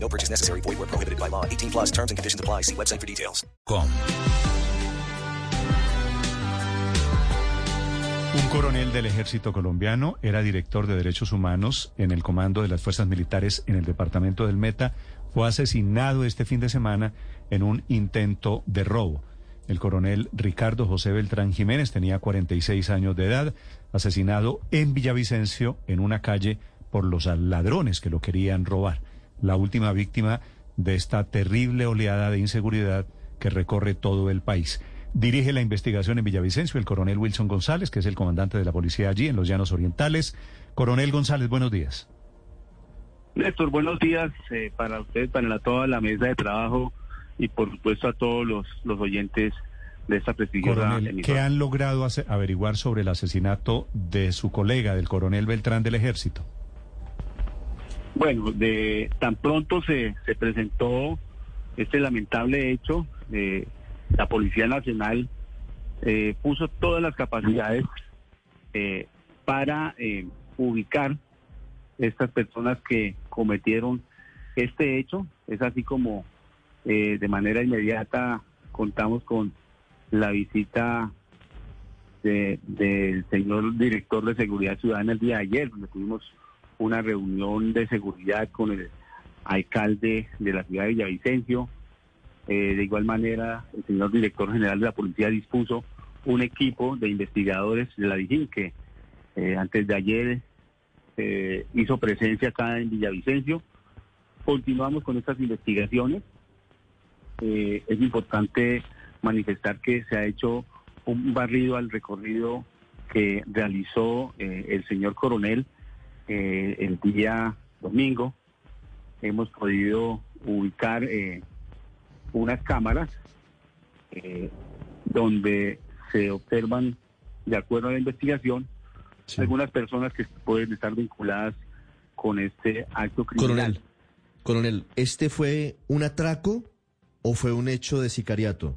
No purchase necessary. Void where prohibited by law. 18 plus terms and conditions apply. See website for details. Un coronel del ejército colombiano era director de derechos humanos en el comando de las fuerzas militares en el departamento del Meta. Fue asesinado este fin de semana en un intento de robo. El coronel Ricardo José Beltrán Jiménez tenía 46 años de edad, asesinado en Villavicencio en una calle por los ladrones que lo querían robar. La última víctima de esta terrible oleada de inseguridad que recorre todo el país. Dirige la investigación en Villavicencio el coronel Wilson González, que es el comandante de la policía allí en los Llanos Orientales. Coronel González, buenos días. Néstor, buenos días eh, para usted, para toda la mesa de trabajo y por supuesto a todos los, los oyentes de esta prestigiosa Coronel, ¿qué han logrado averiguar sobre el asesinato de su colega, del coronel Beltrán del Ejército? Bueno, de tan pronto se, se presentó este lamentable hecho, eh, la Policía Nacional eh, puso todas las capacidades eh, para eh, ubicar estas personas que cometieron este hecho. Es así como eh, de manera inmediata contamos con la visita de- del señor director de Seguridad Ciudadana el día de ayer, donde tuvimos una reunión de seguridad con el alcalde de la ciudad de Villavicencio. Eh, de igual manera, el señor director general de la policía dispuso un equipo de investigadores de la DIGIN que eh, antes de ayer eh, hizo presencia acá en Villavicencio. Continuamos con estas investigaciones. Es importante manifestar que se ha hecho un barrido al recorrido que realizó el señor coronel eh, el día domingo. Hemos podido ubicar eh, unas cámaras eh, donde se observan, de acuerdo a la investigación, algunas personas que pueden estar vinculadas con este acto criminal. Coronel, coronel, ¿este fue un atraco o fue un hecho de sicariato?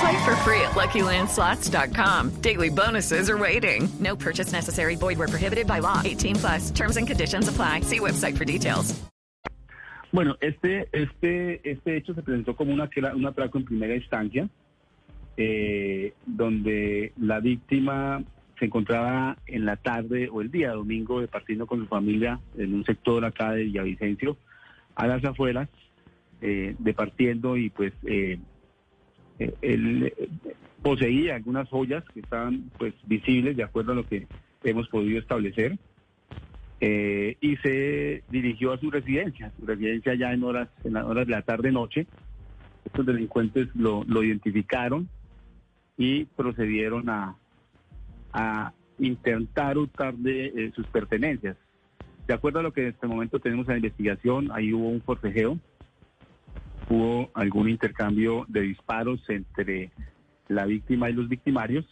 Play for free at LuckyLandSlots.com. Daily bonuses are waiting. No purchase necessary. Void where prohibited by law. 18 plus. Terms and conditions apply. See website for details. Bueno, este, este, este hecho se presentó como una, un atraco en primera instancia, eh, donde la víctima se encontraba en la tarde o el día domingo departiendo con su familia en un sector acá de Villavicencio, a las afueras, eh, departiendo y pues eh, eh, él eh, poseía algunas joyas que estaban pues visibles de acuerdo a lo que hemos podido establecer eh, y se dirigió a su residencia, su residencia ya en horas, en las horas de la tarde noche. Estos delincuentes lo, lo identificaron y procedieron a, a intentar hurtar de eh, sus pertenencias. De acuerdo a lo que en este momento tenemos en la investigación, ahí hubo un forcejeo, hubo algún intercambio de disparos entre la víctima y los victimarios.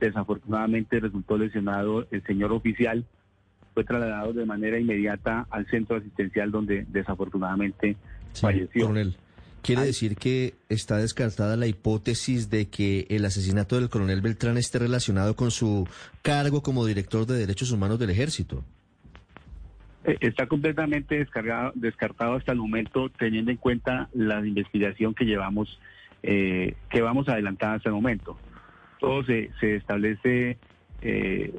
Desafortunadamente resultó lesionado el señor oficial, fue trasladado de manera inmediata al centro asistencial donde desafortunadamente Sí, falleció. coronel. ¿Quiere Ay. decir que está descartada la hipótesis de que el asesinato del coronel Beltrán esté relacionado con su cargo como director de derechos humanos del ejército? Eh, Está completamente descargado, descartado hasta el momento, teniendo en cuenta la investigación que llevamos, eh, que vamos adelantada hasta el momento. Todo se, se establece eh,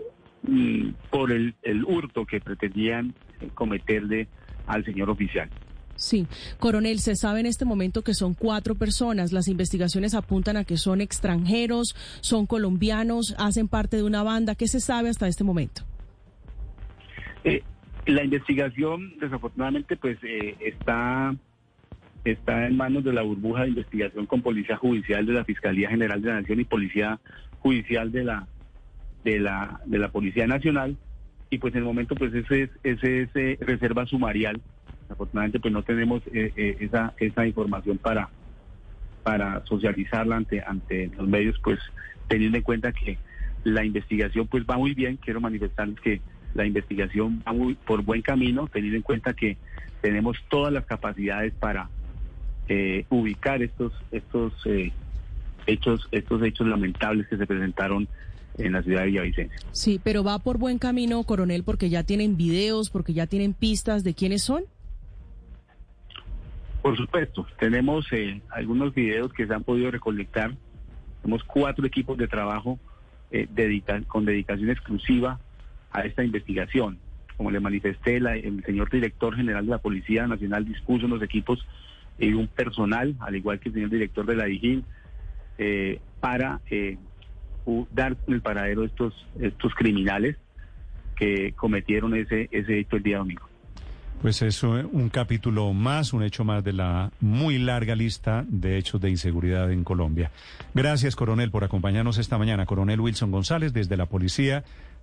mm, por el, el hurto que pretendían cometerle al señor oficial. Sí, coronel, se sabe en este momento que son cuatro personas. Las investigaciones apuntan a que son extranjeros, son colombianos, hacen parte de una banda. ¿Qué se sabe hasta este momento? Eh, La investigación, desafortunadamente, pues eh, está, está en manos de la burbuja de investigación con Policía Judicial de la Fiscalía General de la Nación y Policía Judicial de la, de la, de la Policía Nacional. Y pues en el momento, pues ese es, ese es eh, reserva sumarial. Desafortunadamente, pues no tenemos eh, eh, esa, esa información para, para socializarla ante, ante los medios, pues teniendo en cuenta que la investigación pues va muy bien. Quiero manifestar que la investigación va muy por buen camino, teniendo en cuenta que tenemos todas las capacidades para eh, ubicar estos estos eh, hechos estos hechos lamentables que se presentaron en la ciudad de Villavicencio. Sí, pero va por buen camino, coronel, porque ya tienen videos, porque ya tienen pistas de quiénes son. Por supuesto, tenemos eh, algunos videos que se han podido recolectar. Tenemos cuatro equipos de trabajo eh, dedica con dedicación exclusiva a esta investigación. Como le manifesté, la, el señor director general de la Policía Nacional dispuso unos equipos y un personal, al igual que el señor director de la DIGIN, eh, para eh, dar con el paradero de estos, estos criminales que cometieron ese, ese hecho el día domingo. Pues es un capítulo más, un hecho más de la muy larga lista de hechos de inseguridad en Colombia. Gracias, coronel, por acompañarnos esta mañana. Coronel Wilson González, desde la policía,